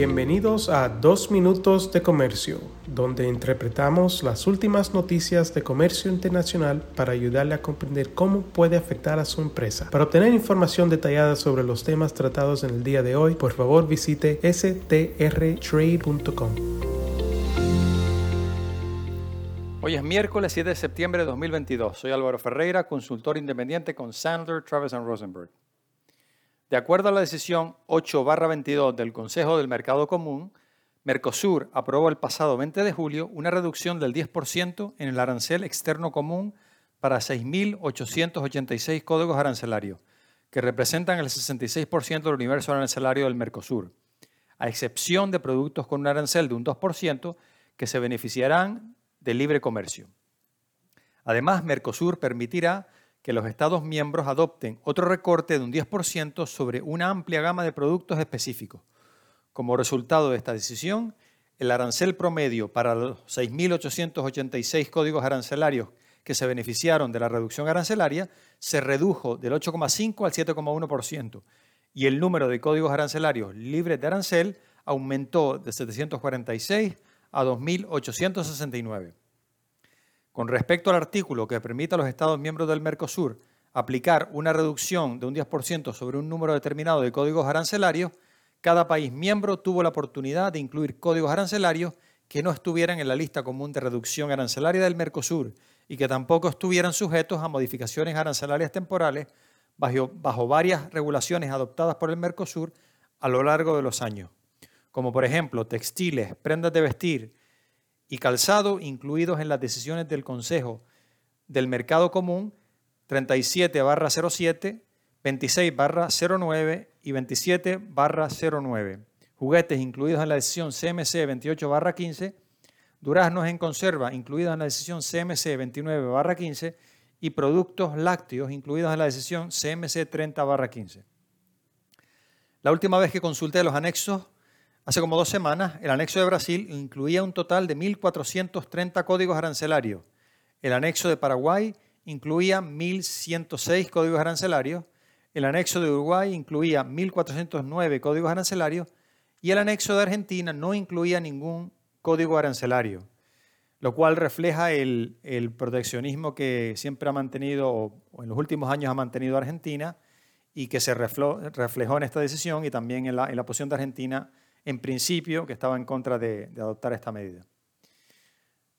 Bienvenidos a Dos Minutos de Comercio, donde interpretamos las últimas noticias de comercio internacional para ayudarle a comprender cómo puede afectar a su empresa. Para obtener información detallada sobre los temas tratados en el día de hoy, por favor visite strtrade.com. Hoy es miércoles 7 de septiembre de 2022. Soy Álvaro Ferreira, consultor independiente con Sandler, Travis Rosenberg. De acuerdo a la decisión 8-22 del Consejo del Mercado Común, Mercosur aprobó el pasado 20 de julio una reducción del 10% en el arancel externo común para 6.886 códigos arancelarios, que representan el 66% del universo arancelario del Mercosur, a excepción de productos con un arancel de un 2% que se beneficiarán del libre comercio. Además, Mercosur permitirá que los Estados miembros adopten otro recorte de un 10% sobre una amplia gama de productos específicos. Como resultado de esta decisión, el arancel promedio para los 6.886 códigos arancelarios que se beneficiaron de la reducción arancelaria se redujo del 8,5 al 7,1% y el número de códigos arancelarios libres de arancel aumentó de 746 a 2.869. Con respecto al artículo que permite a los Estados miembros del Mercosur aplicar una reducción de un 10% sobre un número determinado de códigos arancelarios, cada país miembro tuvo la oportunidad de incluir códigos arancelarios que no estuvieran en la lista común de reducción arancelaria del Mercosur y que tampoco estuvieran sujetos a modificaciones arancelarias temporales bajo, bajo varias regulaciones adoptadas por el Mercosur a lo largo de los años, como por ejemplo textiles, prendas de vestir, y calzado incluidos en las decisiones del Consejo del Mercado Común 37 07, 26 09 y 27 09. Juguetes incluidos en la decisión CMC 28 15, duraznos en conserva incluidos en la decisión CMC 29 15 y productos lácteos incluidos en la decisión CMC 30 15. La última vez que consulté los anexos Hace como dos semanas, el anexo de Brasil incluía un total de 1.430 códigos arancelarios. El anexo de Paraguay incluía 1.106 códigos arancelarios. El anexo de Uruguay incluía 1.409 códigos arancelarios. Y el anexo de Argentina no incluía ningún código arancelario, lo cual refleja el, proteccionismo que siempre ha mantenido, o en los últimos años ha mantenido Argentina, y que se reflejó en esta decisión y también en la, en la posición de Argentina en principio, que estaba en contra de, adoptar esta medida.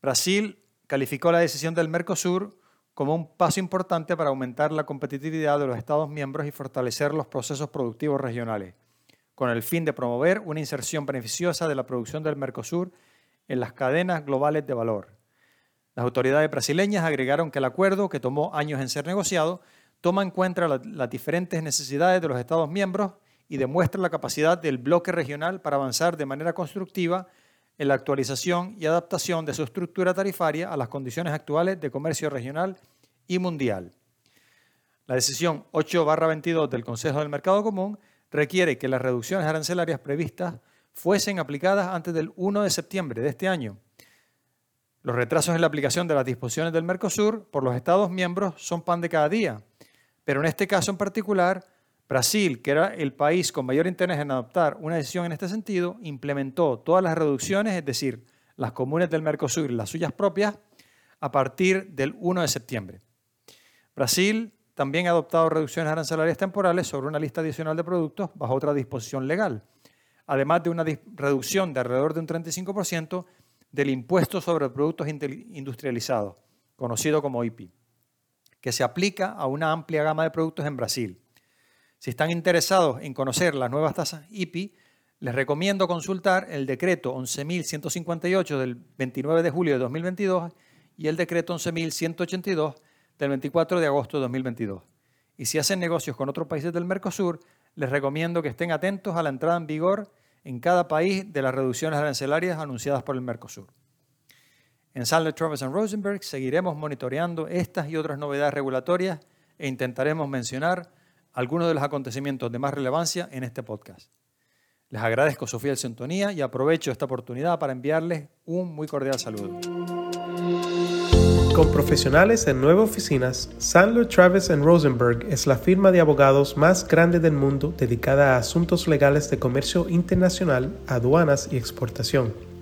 Brasil calificó la decisión del Mercosur como un paso importante para aumentar la competitividad de los Estados miembros y fortalecer los procesos productivos regionales, con el fin de promover una inserción beneficiosa de la producción del Mercosur en las cadenas globales de valor. Las autoridades brasileñas agregaron que el acuerdo, que tomó años en ser negociado, toma en cuenta las diferentes necesidades de los Estados miembros y demuestra la capacidad del bloque regional para avanzar de manera constructiva en la actualización y adaptación de su estructura tarifaria a las condiciones actuales de comercio regional y mundial. La decisión 8-22 del Consejo del Mercado Común requiere que las reducciones arancelarias previstas fuesen aplicadas antes del 1 de septiembre de este año. Los retrasos en la aplicación de las disposiciones del Mercosur por los Estados miembros son pan de cada día, pero en este caso en particular Brasil, que era el país con mayor interés en adoptar una decisión en este sentido, implementó todas las reducciones, es decir, las comunes del Mercosur y las suyas propias, a partir del 1 de septiembre. Brasil también ha adoptado reducciones arancelarias temporales sobre una lista adicional de productos bajo otra disposición legal, además de una reducción de alrededor de un 35% del impuesto sobre productos industrializados, conocido como IPI, que se aplica a una amplia gama de productos en Brasil. Si están interesados en conocer las nuevas tasas IPI, les recomiendo consultar el decreto 11.158 del 29 de julio de 2022 y el decreto 11.182 del 24 de agosto de 2022. Y si hacen negocios con otros países del Mercosur, les recomiendo que estén atentos a la entrada en vigor en cada país de las reducciones arancelarias anunciadas por el Mercosur. En Sandler, Travis Rosenberg seguiremos monitoreando estas y otras novedades regulatorias e intentaremos mencionar algunos de los acontecimientos de más relevancia en este podcast. Les agradezco su fiel sintonía y aprovecho esta oportunidad para enviarles un muy cordial saludo. Con profesionales en nueve oficinas, Sandler Travis Rosenberg es la firma de abogados más grande del mundo dedicada a asuntos legales de comercio internacional, aduanas y exportación.